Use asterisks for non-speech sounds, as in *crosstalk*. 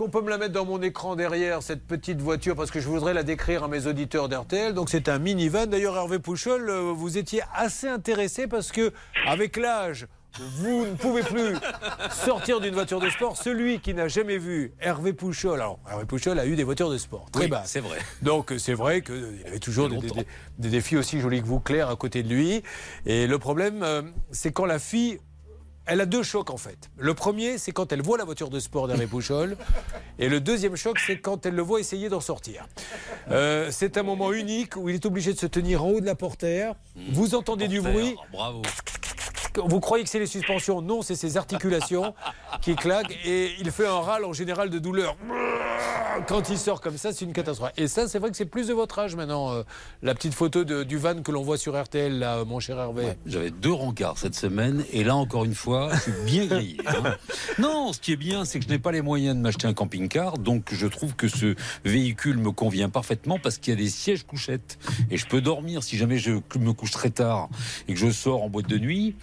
qu'on peut me la mettre dans mon écran derrière, cette petite voiture, parce que je voudrais la décrire à mes auditeurs d'RTL. Donc c'est un minivan. D'ailleurs, Hervé Pouchol, euh, vous étiez assez intéressé parce que, avec l'âge, vous ne pouvez plus sortir d'une voiture de sport. Celui qui n'a jamais vu Hervé Pouchol, alors Hervé Pouchol a eu des voitures de sport très Oui, bas. c'est vrai. Donc c'est vrai qu'il y avait toujours des, des- des défis aussi jolis que vous, Claire, à côté de lui. Et le problème, euh, c'est quand la fille. Elle a deux chocs en fait. Le premier, c'est quand elle voit la voiture de sport d'Hervé *laughs* Pouchol. Et le deuxième choc, c'est quand elle le voit essayer d'en sortir. Euh, c'est un moment unique où il est obligé de se tenir en haut de la portière. Vous entendez du bruit. Bravo. Vous croyez que c'est les suspensions? Non, c'est ses articulations qui claquent et il fait un râle en général de douleur. Quand il sort comme ça, c'est une catastrophe. Et ça, c'est vrai que c'est plus de votre âge maintenant. euh, la petite photo de- du van que l'on voit sur RTL, là, euh, mon cher Hervé. J'avais deux rencarts cette semaine et là encore une fois, je suis bien grillé. hein. *laughs* Non, ce qui est bien, c'est que je n'ai pas les moyens de m'acheter un camping-car, donc je trouve que ce véhicule me convient parfaitement parce qu'il y a des sièges couchettes et je peux dormir si jamais je me couche très tard et que je sors en boîte de nuit.